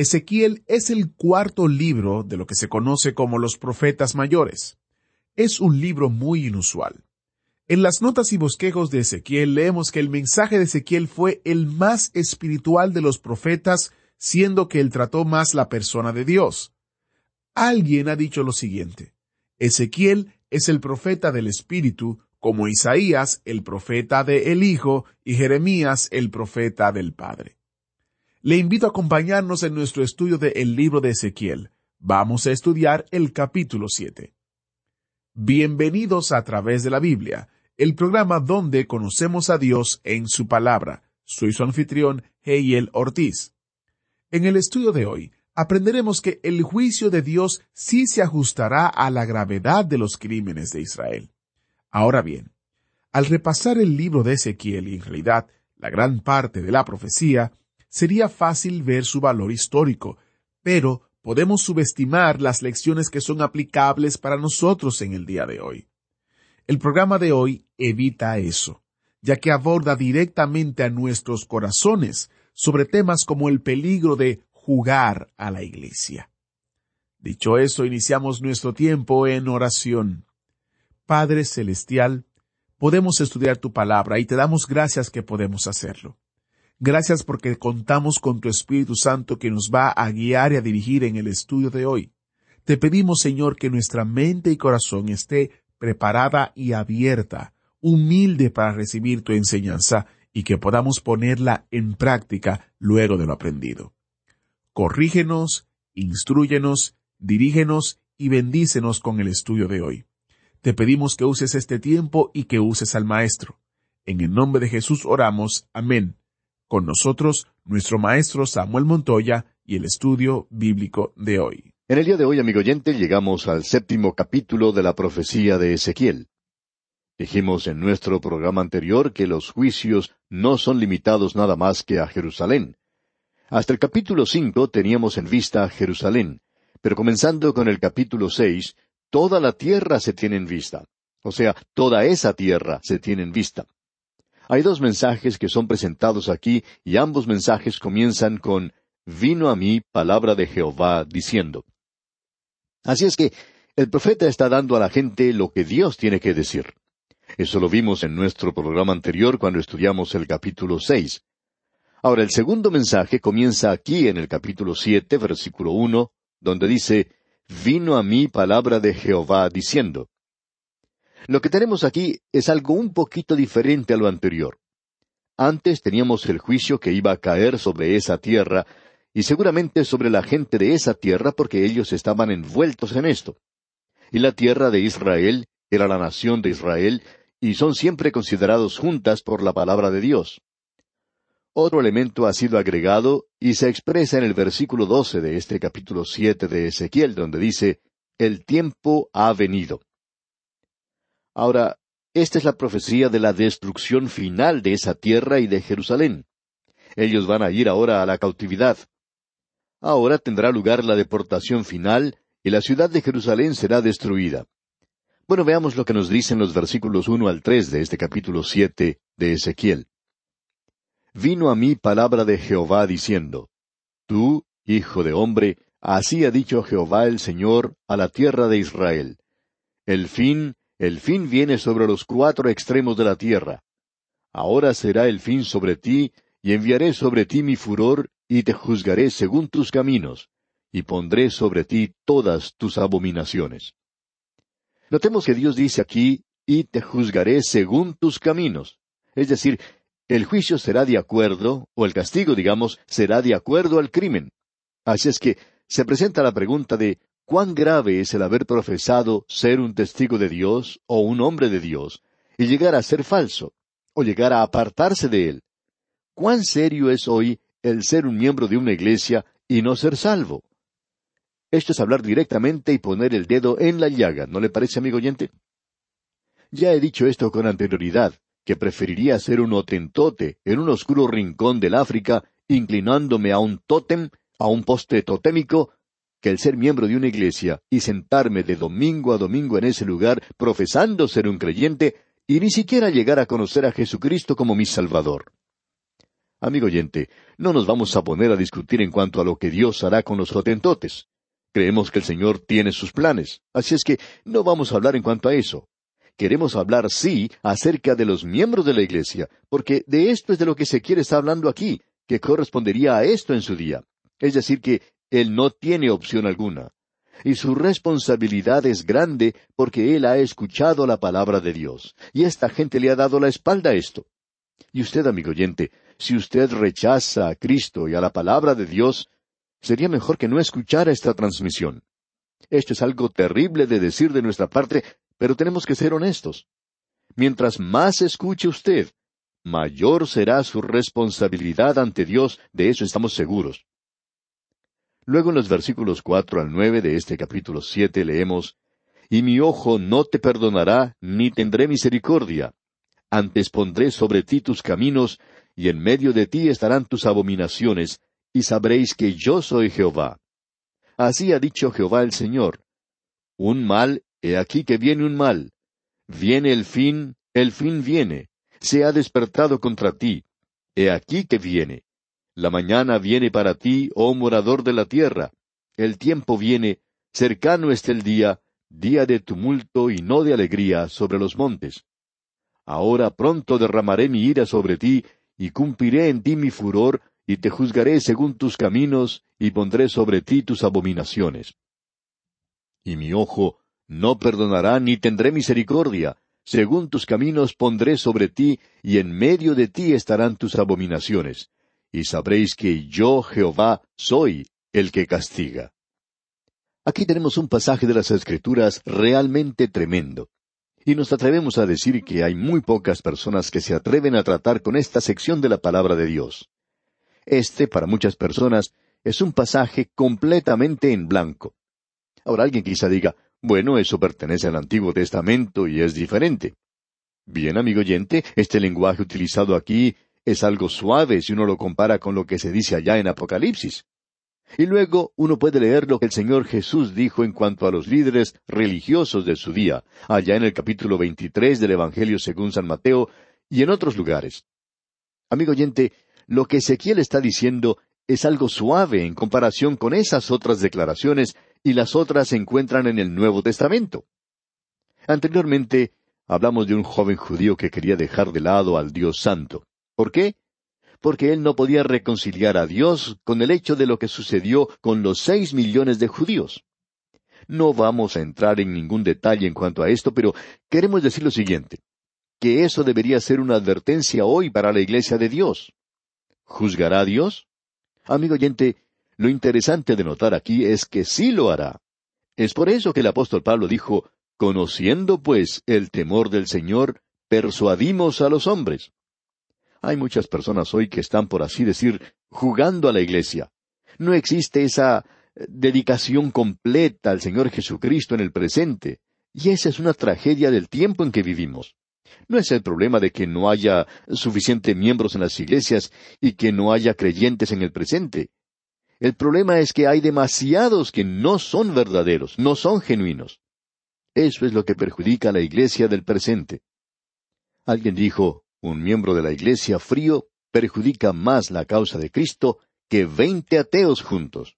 Ezequiel es el cuarto libro de lo que se conoce como los profetas mayores. Es un libro muy inusual. En las notas y bosquejos de Ezequiel leemos que el mensaje de Ezequiel fue el más espiritual de los profetas, siendo que él trató más la persona de Dios. Alguien ha dicho lo siguiente. Ezequiel es el profeta del Espíritu, como Isaías el profeta de Hijo y Jeremías el profeta del Padre. Le invito a acompañarnos en nuestro estudio de el libro de Ezequiel. Vamos a estudiar el capítulo 7. Bienvenidos a través de la Biblia, el programa donde conocemos a Dios en su palabra. Soy su anfitrión, Heiel Ortiz. En el estudio de hoy, aprenderemos que el juicio de Dios sí se ajustará a la gravedad de los crímenes de Israel. Ahora bien, al repasar el libro de Ezequiel y en realidad la gran parte de la profecía, sería fácil ver su valor histórico, pero podemos subestimar las lecciones que son aplicables para nosotros en el día de hoy. El programa de hoy evita eso, ya que aborda directamente a nuestros corazones sobre temas como el peligro de jugar a la iglesia. Dicho eso, iniciamos nuestro tiempo en oración. Padre Celestial, podemos estudiar tu palabra y te damos gracias que podemos hacerlo. Gracias porque contamos con tu Espíritu Santo que nos va a guiar y a dirigir en el estudio de hoy. Te pedimos, Señor, que nuestra mente y corazón esté preparada y abierta, humilde para recibir tu enseñanza y que podamos ponerla en práctica luego de lo aprendido. Corrígenos, instruyenos, dirígenos y bendícenos con el estudio de hoy. Te pedimos que uses este tiempo y que uses al Maestro. En el nombre de Jesús oramos. Amén. Con nosotros, nuestro maestro Samuel Montoya y el estudio bíblico de hoy. En el día de hoy, amigo oyente, llegamos al séptimo capítulo de la profecía de Ezequiel. Dijimos en nuestro programa anterior que los juicios no son limitados nada más que a Jerusalén. Hasta el capítulo cinco teníamos en vista a Jerusalén, pero comenzando con el capítulo seis, toda la tierra se tiene en vista. O sea, toda esa tierra se tiene en vista. Hay dos mensajes que son presentados aquí y ambos mensajes comienzan con Vino a mí palabra de Jehová diciendo. Así es que el profeta está dando a la gente lo que Dios tiene que decir. Eso lo vimos en nuestro programa anterior cuando estudiamos el capítulo seis. Ahora el segundo mensaje comienza aquí en el capítulo siete, versículo uno, donde dice Vino a mí palabra de Jehová diciendo. Lo que tenemos aquí es algo un poquito diferente a lo anterior. Antes teníamos el juicio que iba a caer sobre esa tierra, y seguramente sobre la gente de esa tierra porque ellos estaban envueltos en esto. Y la tierra de Israel era la nación de Israel, y son siempre considerados juntas por la palabra de Dios. Otro elemento ha sido agregado y se expresa en el versículo doce de este capítulo siete de Ezequiel, donde dice El tiempo ha venido. Ahora, esta es la profecía de la destrucción final de esa tierra y de Jerusalén. Ellos van a ir ahora a la cautividad. Ahora tendrá lugar la deportación final y la ciudad de Jerusalén será destruida. Bueno, veamos lo que nos dicen los versículos uno al tres de este capítulo siete de Ezequiel. Vino a mí palabra de Jehová diciendo, Tú, hijo de hombre, así ha dicho Jehová el Señor a la tierra de Israel. El fin el fin viene sobre los cuatro extremos de la tierra. Ahora será el fin sobre ti, y enviaré sobre ti mi furor, y te juzgaré según tus caminos, y pondré sobre ti todas tus abominaciones. Notemos que Dios dice aquí, y te juzgaré según tus caminos. Es decir, el juicio será de acuerdo, o el castigo, digamos, será de acuerdo al crimen. Así es que se presenta la pregunta de cuán grave es el haber profesado ser un testigo de Dios o un hombre de Dios, y llegar a ser falso, o llegar a apartarse de él. Cuán serio es hoy el ser un miembro de una iglesia y no ser salvo. Esto es hablar directamente y poner el dedo en la llaga, ¿no le parece, amigo oyente? Ya he dicho esto con anterioridad, que preferiría ser un otentote en un oscuro rincón del África, inclinándome a un tótem, a un poste totémico, que el ser miembro de una iglesia y sentarme de domingo a domingo en ese lugar profesando ser un creyente y ni siquiera llegar a conocer a Jesucristo como mi Salvador. Amigo oyente, no nos vamos a poner a discutir en cuanto a lo que Dios hará con los otentotes. Creemos que el Señor tiene sus planes, así es que no vamos a hablar en cuanto a eso. Queremos hablar, sí, acerca de los miembros de la Iglesia, porque de esto es de lo que se quiere estar hablando aquí, que correspondería a esto en su día. Es decir, que Él no tiene opción alguna. Y su responsabilidad es grande porque Él ha escuchado la palabra de Dios. Y esta gente le ha dado la espalda a esto. Y usted, amigo oyente, si usted rechaza a Cristo y a la palabra de Dios, sería mejor que no escuchara esta transmisión. Esto es algo terrible de decir de nuestra parte, pero tenemos que ser honestos. Mientras más escuche usted, mayor será su responsabilidad ante Dios, de eso estamos seguros. Luego en los versículos cuatro al nueve de este capítulo siete leemos Y mi ojo no te perdonará, ni tendré misericordia. Antes pondré sobre ti tus caminos, y en medio de ti estarán tus abominaciones, y sabréis que yo soy Jehová. Así ha dicho Jehová el Señor. Un mal He aquí que viene un mal. Viene el fin, el fin viene. Se ha despertado contra ti. He aquí que viene. La mañana viene para ti, oh morador de la tierra. El tiempo viene, cercano está el día, día de tumulto y no de alegría sobre los montes. Ahora pronto derramaré mi ira sobre ti, y cumpliré en ti mi furor, y te juzgaré según tus caminos, y pondré sobre ti tus abominaciones. Y mi ojo no perdonará ni tendré misericordia. Según tus caminos pondré sobre ti, y en medio de ti estarán tus abominaciones. Y sabréis que yo, Jehová, soy el que castiga. Aquí tenemos un pasaje de las Escrituras realmente tremendo. Y nos atrevemos a decir que hay muy pocas personas que se atreven a tratar con esta sección de la palabra de Dios. Este, para muchas personas, es un pasaje completamente en blanco. Ahora alguien quizá diga, bueno, eso pertenece al Antiguo Testamento y es diferente. Bien, amigo oyente, este lenguaje utilizado aquí es algo suave si uno lo compara con lo que se dice allá en Apocalipsis. Y luego uno puede leer lo que el Señor Jesús dijo en cuanto a los líderes religiosos de su día, allá en el capítulo 23 del Evangelio según San Mateo y en otros lugares. Amigo oyente, lo que Ezequiel está diciendo es algo suave en comparación con esas otras declaraciones y las otras se encuentran en el Nuevo Testamento. Anteriormente hablamos de un joven judío que quería dejar de lado al Dios Santo. ¿Por qué? Porque él no podía reconciliar a Dios con el hecho de lo que sucedió con los seis millones de judíos. No vamos a entrar en ningún detalle en cuanto a esto, pero queremos decir lo siguiente, que eso debería ser una advertencia hoy para la Iglesia de Dios. ¿Juzgará a Dios? Amigo oyente, lo interesante de notar aquí es que sí lo hará. Es por eso que el apóstol Pablo dijo, Conociendo pues el temor del Señor, persuadimos a los hombres. Hay muchas personas hoy que están, por así decir, jugando a la iglesia. No existe esa eh, dedicación completa al Señor Jesucristo en el presente, y esa es una tragedia del tiempo en que vivimos. No es el problema de que no haya suficientes miembros en las iglesias y que no haya creyentes en el presente. El problema es que hay demasiados que no son verdaderos, no son genuinos. Eso es lo que perjudica a la iglesia del presente. Alguien dijo, un miembro de la iglesia frío perjudica más la causa de Cristo que veinte ateos juntos.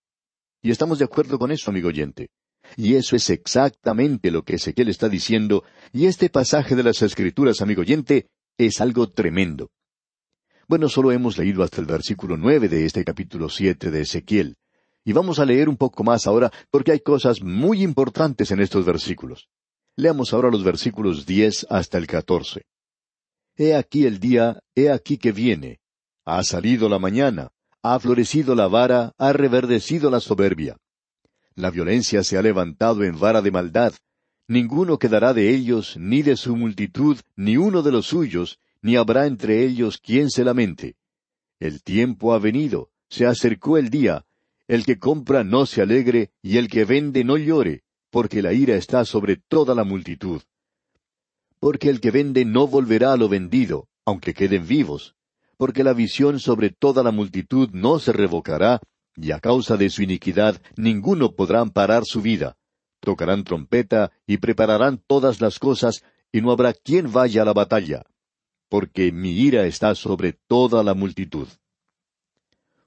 Y estamos de acuerdo con eso, amigo oyente. Y eso es exactamente lo que Ezequiel está diciendo, y este pasaje de las Escrituras, amigo oyente, es algo tremendo. Bueno, solo hemos leído hasta el versículo nueve de este capítulo siete de Ezequiel. Y vamos a leer un poco más ahora porque hay cosas muy importantes en estos versículos. Leamos ahora los versículos diez hasta el catorce. He aquí el día, he aquí que viene. Ha salido la mañana, ha florecido la vara, ha reverdecido la soberbia. La violencia se ha levantado en vara de maldad. Ninguno quedará de ellos, ni de su multitud, ni uno de los suyos, ni habrá entre ellos quien se lamente. El tiempo ha venido, Se acercó el día. El que compra no se alegre, y el que vende no llore, porque la ira está sobre toda la multitud. Porque el que vende no volverá a lo vendido, aunque queden vivos, porque la visión sobre toda la multitud no se revocará, y a causa de su iniquidad ninguno podrá amparar su vida. Tocarán trompeta y prepararán todas las cosas, y no habrá quien vaya a la batalla, porque mi ira está sobre toda la multitud.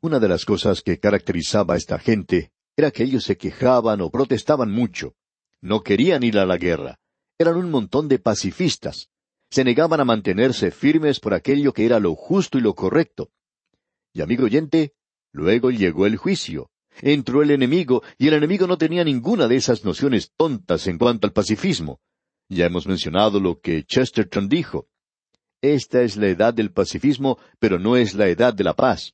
Una de las cosas que caracterizaba a esta gente era que ellos se quejaban o protestaban mucho. No querían ir a la guerra. Eran un montón de pacifistas. Se negaban a mantenerse firmes por aquello que era lo justo y lo correcto. Y amigo oyente, luego llegó el juicio. Entró el enemigo, y el enemigo no tenía ninguna de esas nociones tontas en cuanto al pacifismo. Ya hemos mencionado lo que Chesterton dijo. Esta es la edad del pacifismo, pero no es la edad de la paz.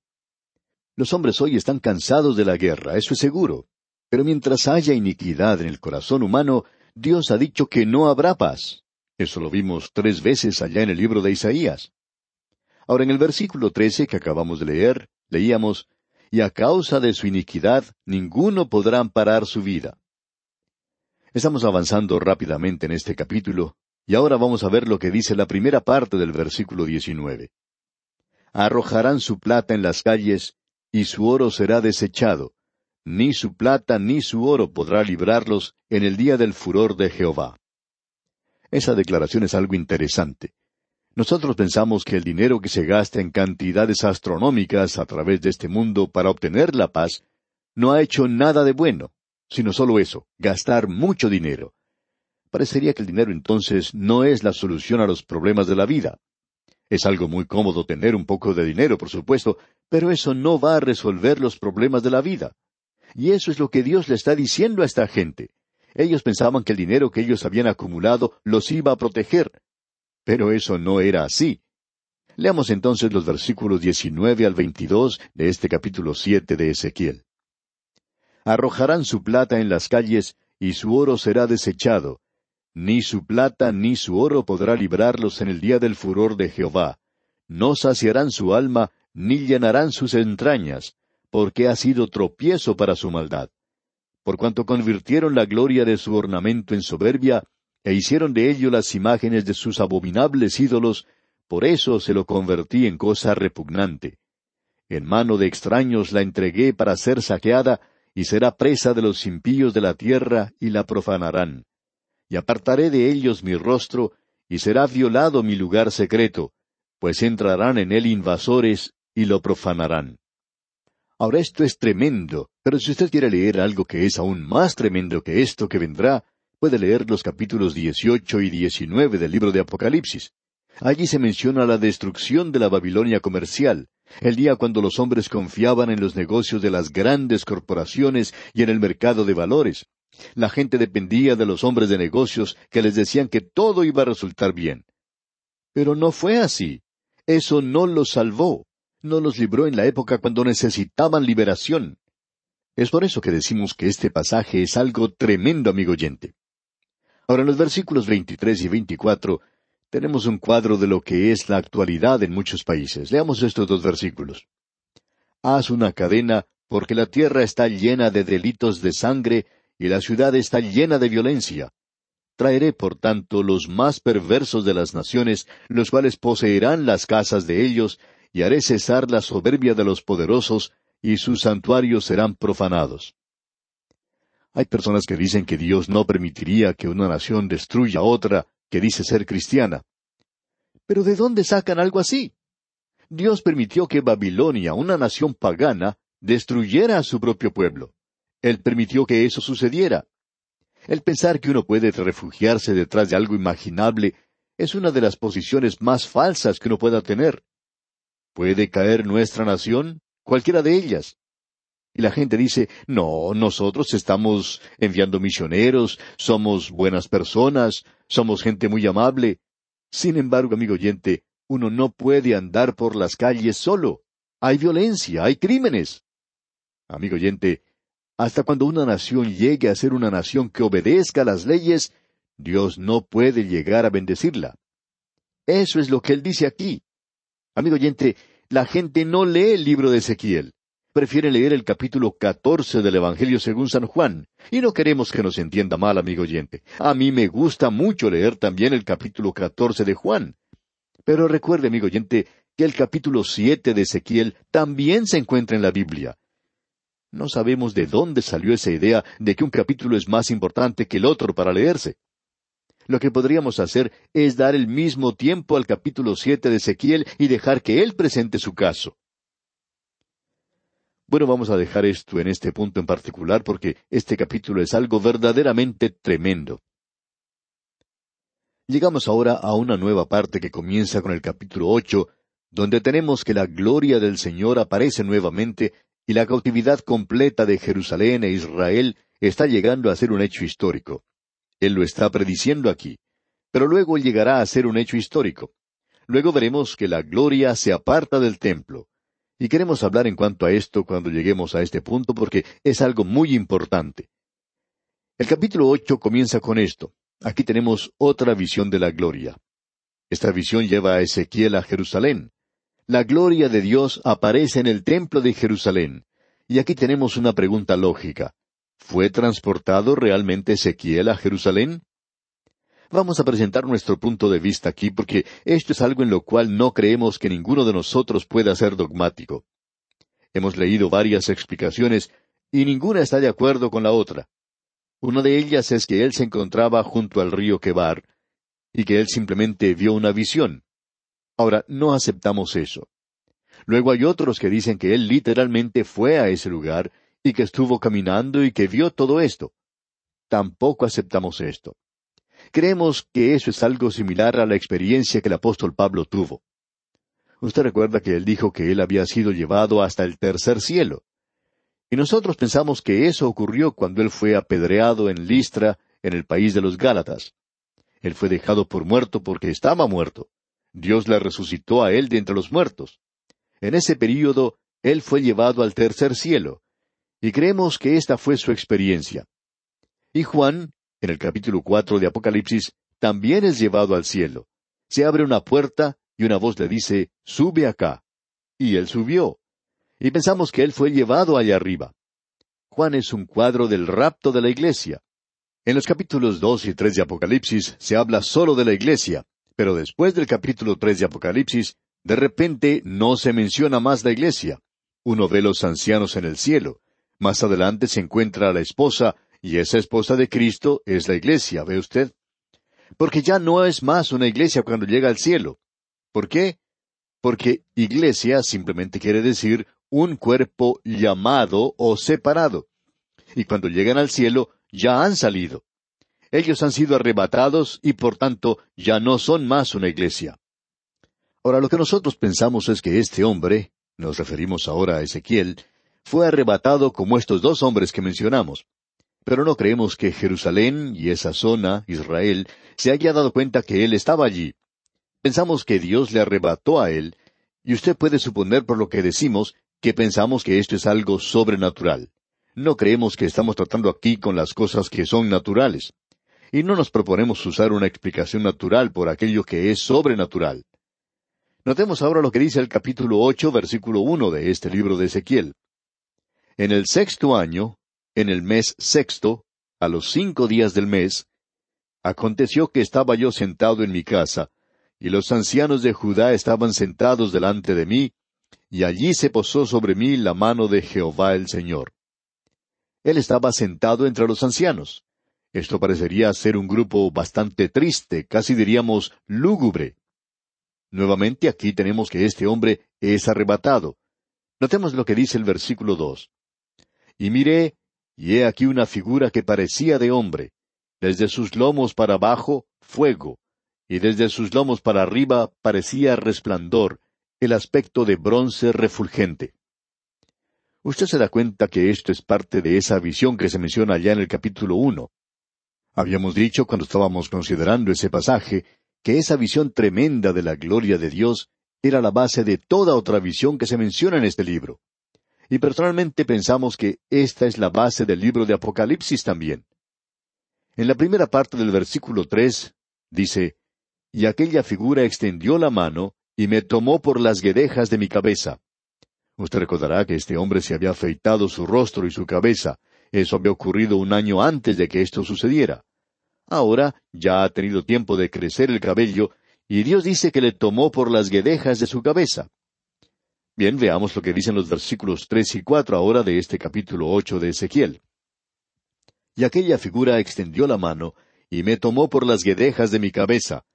Los hombres hoy están cansados de la guerra, eso es seguro. Pero mientras haya iniquidad en el corazón humano, Dios ha dicho que no habrá paz. Eso lo vimos tres veces allá en el libro de Isaías. Ahora en el versículo trece que acabamos de leer, leíamos, Y a causa de su iniquidad ninguno podrá amparar su vida. Estamos avanzando rápidamente en este capítulo, y ahora vamos a ver lo que dice la primera parte del versículo diecinueve. Arrojarán su plata en las calles, y su oro será desechado. Ni su plata ni su oro podrá librarlos en el día del furor de Jehová. Esa declaración es algo interesante. Nosotros pensamos que el dinero que se gasta en cantidades astronómicas a través de este mundo para obtener la paz no ha hecho nada de bueno, sino solo eso, gastar mucho dinero. Parecería que el dinero entonces no es la solución a los problemas de la vida. Es algo muy cómodo tener un poco de dinero, por supuesto, pero eso no va a resolver los problemas de la vida. Y eso es lo que Dios le está diciendo a esta gente. Ellos pensaban que el dinero que ellos habían acumulado los iba a proteger. Pero eso no era así. Leamos entonces los versículos 19 al 22 de este capítulo 7 de Ezequiel. Arrojarán su plata en las calles, y su oro será desechado, ni su plata ni su oro podrá librarlos en el día del furor de Jehová. No saciarán su alma, ni llenarán sus entrañas, porque ha sido tropiezo para su maldad. Por cuanto convirtieron la gloria de su ornamento en soberbia, e hicieron de ello las imágenes de sus abominables ídolos, por eso se lo convertí en cosa repugnante. En mano de extraños la entregué para ser saqueada, y será presa de los impíos de la tierra, y la profanarán y apartaré de ellos mi rostro, y será violado mi lugar secreto, pues entrarán en él invasores y lo profanarán. Ahora esto es tremendo, pero si usted quiere leer algo que es aún más tremendo que esto que vendrá, puede leer los capítulos dieciocho y diecinueve del libro de Apocalipsis. Allí se menciona la destrucción de la Babilonia comercial, el día cuando los hombres confiaban en los negocios de las grandes corporaciones y en el mercado de valores, la gente dependía de los hombres de negocios que les decían que todo iba a resultar bien. Pero no fue así. Eso no los salvó. No los libró en la época cuando necesitaban liberación. Es por eso que decimos que este pasaje es algo tremendo, amigo oyente. Ahora, en los versículos 23 y 24 tenemos un cuadro de lo que es la actualidad en muchos países. Leamos estos dos versículos. Haz una cadena, porque la tierra está llena de delitos de sangre y la ciudad está llena de violencia. Traeré, por tanto, los más perversos de las naciones, los cuales poseerán las casas de ellos, y haré cesar la soberbia de los poderosos, y sus santuarios serán profanados. Hay personas que dicen que Dios no permitiría que una nación destruya a otra que dice ser cristiana. Pero ¿de dónde sacan algo así? Dios permitió que Babilonia, una nación pagana, destruyera a su propio pueblo. Él permitió que eso sucediera. El pensar que uno puede refugiarse detrás de algo imaginable es una de las posiciones más falsas que uno pueda tener. ¿Puede caer nuestra nación? Cualquiera de ellas. Y la gente dice, no, nosotros estamos enviando misioneros, somos buenas personas, somos gente muy amable. Sin embargo, amigo oyente, uno no puede andar por las calles solo. Hay violencia, hay crímenes. Amigo oyente, hasta cuando una nación llegue a ser una nación que obedezca las leyes, Dios no puede llegar a bendecirla. Eso es lo que él dice aquí. Amigo oyente, la gente no lee el libro de Ezequiel. prefieren leer el capítulo catorce del Evangelio según San Juan. Y no queremos que nos entienda mal, amigo oyente. A mí me gusta mucho leer también el capítulo catorce de Juan. Pero recuerde, amigo oyente, que el capítulo siete de Ezequiel también se encuentra en la Biblia. No sabemos de dónde salió esa idea de que un capítulo es más importante que el otro para leerse. Lo que podríamos hacer es dar el mismo tiempo al capítulo siete de Ezequiel y dejar que él presente su caso. Bueno, vamos a dejar esto en este punto en particular porque este capítulo es algo verdaderamente tremendo. Llegamos ahora a una nueva parte que comienza con el capítulo ocho, donde tenemos que la gloria del Señor aparece nuevamente y la cautividad completa de Jerusalén e Israel está llegando a ser un hecho histórico. Él lo está prediciendo aquí, pero luego llegará a ser un hecho histórico. Luego veremos que la gloria se aparta del templo. Y queremos hablar en cuanto a esto cuando lleguemos a este punto porque es algo muy importante. El capítulo ocho comienza con esto. Aquí tenemos otra visión de la gloria. Esta visión lleva a Ezequiel a Jerusalén. La gloria de Dios aparece en el templo de Jerusalén. Y aquí tenemos una pregunta lógica. ¿Fue transportado realmente Ezequiel a Jerusalén? Vamos a presentar nuestro punto de vista aquí porque esto es algo en lo cual no creemos que ninguno de nosotros pueda ser dogmático. Hemos leído varias explicaciones y ninguna está de acuerdo con la otra. Una de ellas es que él se encontraba junto al río Quebar y que él simplemente vio una visión. Ahora, no aceptamos eso. Luego hay otros que dicen que él literalmente fue a ese lugar y que estuvo caminando y que vio todo esto. Tampoco aceptamos esto. Creemos que eso es algo similar a la experiencia que el apóstol Pablo tuvo. Usted recuerda que él dijo que él había sido llevado hasta el tercer cielo. Y nosotros pensamos que eso ocurrió cuando él fue apedreado en Listra, en el país de los Gálatas. Él fue dejado por muerto porque estaba muerto. Dios le resucitó a él de entre los muertos. En ese período, él fue llevado al tercer cielo. Y creemos que esta fue su experiencia. Y Juan, en el capítulo cuatro de Apocalipsis, también es llevado al cielo. Se abre una puerta y una voz le dice, Sube acá. Y él subió y pensamos que él fue llevado allá arriba. Juan es un cuadro del rapto de la iglesia. En los capítulos dos y tres de Apocalipsis se habla solo de la iglesia, pero después del capítulo tres de Apocalipsis, de repente no se menciona más la iglesia. Uno ve los ancianos en el cielo. Más adelante se encuentra a la esposa, y esa esposa de Cristo es la iglesia, ¿ve usted? Porque ya no es más una iglesia cuando llega al cielo. ¿Por qué? Porque iglesia simplemente quiere decir un cuerpo llamado o separado. Y cuando llegan al cielo, ya han salido. Ellos han sido arrebatados y por tanto ya no son más una iglesia. Ahora lo que nosotros pensamos es que este hombre, nos referimos ahora a Ezequiel, fue arrebatado como estos dos hombres que mencionamos. Pero no creemos que Jerusalén y esa zona, Israel, se haya dado cuenta que él estaba allí. Pensamos que Dios le arrebató a él, y usted puede suponer por lo que decimos que pensamos que esto es algo sobrenatural. No creemos que estamos tratando aquí con las cosas que son naturales. Y no nos proponemos usar una explicación natural por aquello que es sobrenatural. Notemos ahora lo que dice el capítulo ocho, versículo uno de este libro de Ezequiel. En el sexto año, en el mes sexto, a los cinco días del mes, aconteció que estaba yo sentado en mi casa, y los ancianos de Judá estaban sentados delante de mí, y allí se posó sobre mí la mano de Jehová el Señor. Él estaba sentado entre los ancianos. Esto parecería ser un grupo bastante triste, casi diríamos lúgubre. Nuevamente aquí tenemos que este hombre es arrebatado. Notemos lo que dice el versículo dos. Y miré, y he aquí una figura que parecía de hombre, desde sus lomos para abajo, fuego, y desde sus lomos para arriba parecía resplandor, el aspecto de bronce refulgente. Usted se da cuenta que esto es parte de esa visión que se menciona allá en el capítulo uno. Habíamos dicho cuando estábamos considerando ese pasaje que esa visión tremenda de la gloria de Dios era la base de toda otra visión que se menciona en este libro. Y personalmente pensamos que esta es la base del libro de Apocalipsis también. En la primera parte del versículo tres dice, Y aquella figura extendió la mano y me tomó por las guedejas de mi cabeza. Usted recordará que este hombre se había afeitado su rostro y su cabeza. Eso había ocurrido un año antes de que esto sucediera. Ahora ya ha tenido tiempo de crecer el cabello, y Dios dice que le tomó por las guedejas de su cabeza. Bien, veamos lo que dicen los versículos tres y cuatro ahora de este capítulo ocho de Ezequiel. Y aquella figura extendió la mano, y me tomó por las guedejas de mi cabeza.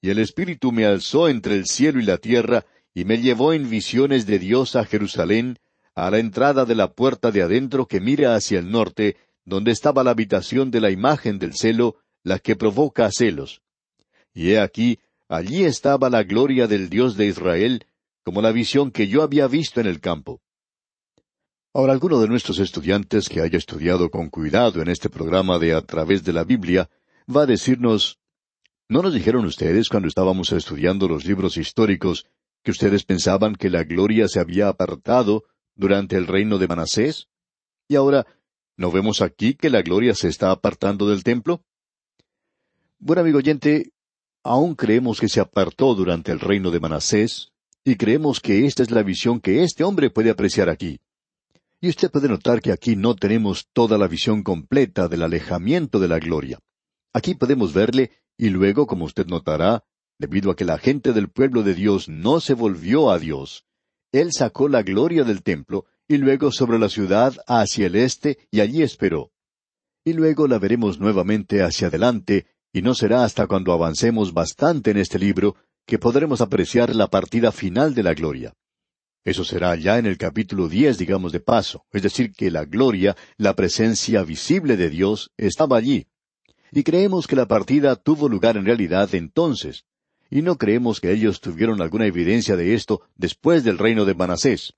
Y el Espíritu me alzó entre el cielo y la tierra, y me llevó en visiones de Dios a Jerusalén, a la entrada de la puerta de adentro que mira hacia el norte, donde estaba la habitación de la imagen del celo, la que provoca celos. Y he aquí, allí estaba la gloria del Dios de Israel, como la visión que yo había visto en el campo. Ahora, alguno de nuestros estudiantes que haya estudiado con cuidado en este programa de A través de la Biblia, va a decirnos, ¿no nos dijeron ustedes cuando estábamos estudiando los libros históricos que ustedes pensaban que la gloria se había apartado durante el reino de Manasés? Y ahora, ¿no vemos aquí que la gloria se está apartando del templo? Bueno, amigo oyente, aún creemos que se apartó durante el reino de Manasés, y creemos que esta es la visión que este hombre puede apreciar aquí. Y usted puede notar que aquí no tenemos toda la visión completa del alejamiento de la gloria. Aquí podemos verle, y luego, como usted notará, debido a que la gente del pueblo de Dios no se volvió a Dios, Él sacó la gloria del templo, y luego sobre la ciudad hacia el este, y allí esperó. Y luego la veremos nuevamente hacia adelante, y no será hasta cuando avancemos bastante en este libro que podremos apreciar la partida final de la gloria. Eso será ya en el capítulo diez, digamos de paso, es decir, que la gloria, la presencia visible de Dios, estaba allí. Y creemos que la partida tuvo lugar en realidad entonces, y no creemos que ellos tuvieron alguna evidencia de esto después del reino de Manasés.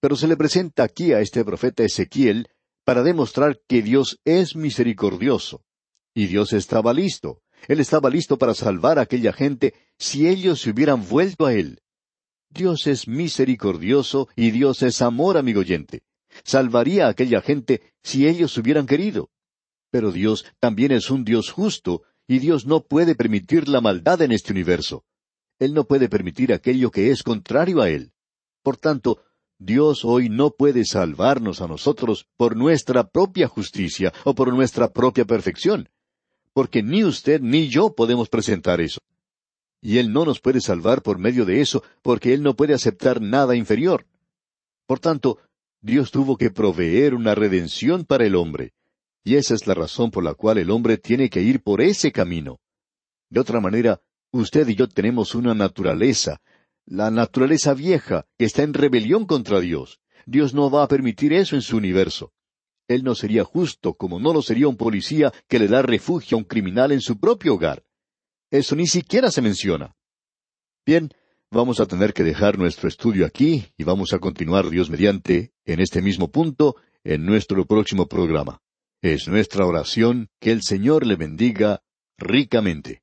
Pero se le presenta aquí a este profeta Ezequiel para demostrar que Dios es misericordioso, y Dios estaba listo. Él estaba listo para salvar a aquella gente si ellos se hubieran vuelto a Él. Dios es misericordioso y Dios es amor, amigo oyente. Salvaría a aquella gente si ellos hubieran querido. Pero Dios también es un Dios justo, y Dios no puede permitir la maldad en este universo. Él no puede permitir aquello que es contrario a Él. Por tanto, Dios hoy no puede salvarnos a nosotros por nuestra propia justicia o por nuestra propia perfección porque ni usted ni yo podemos presentar eso. Y Él no nos puede salvar por medio de eso, porque Él no puede aceptar nada inferior. Por tanto, Dios tuvo que proveer una redención para el hombre, y esa es la razón por la cual el hombre tiene que ir por ese camino. De otra manera, usted y yo tenemos una naturaleza, la naturaleza vieja, que está en rebelión contra Dios. Dios no va a permitir eso en su universo. Él no sería justo como no lo sería un policía que le da refugio a un criminal en su propio hogar. Eso ni siquiera se menciona. Bien, vamos a tener que dejar nuestro estudio aquí y vamos a continuar Dios mediante en este mismo punto en nuestro próximo programa. Es nuestra oración que el Señor le bendiga ricamente.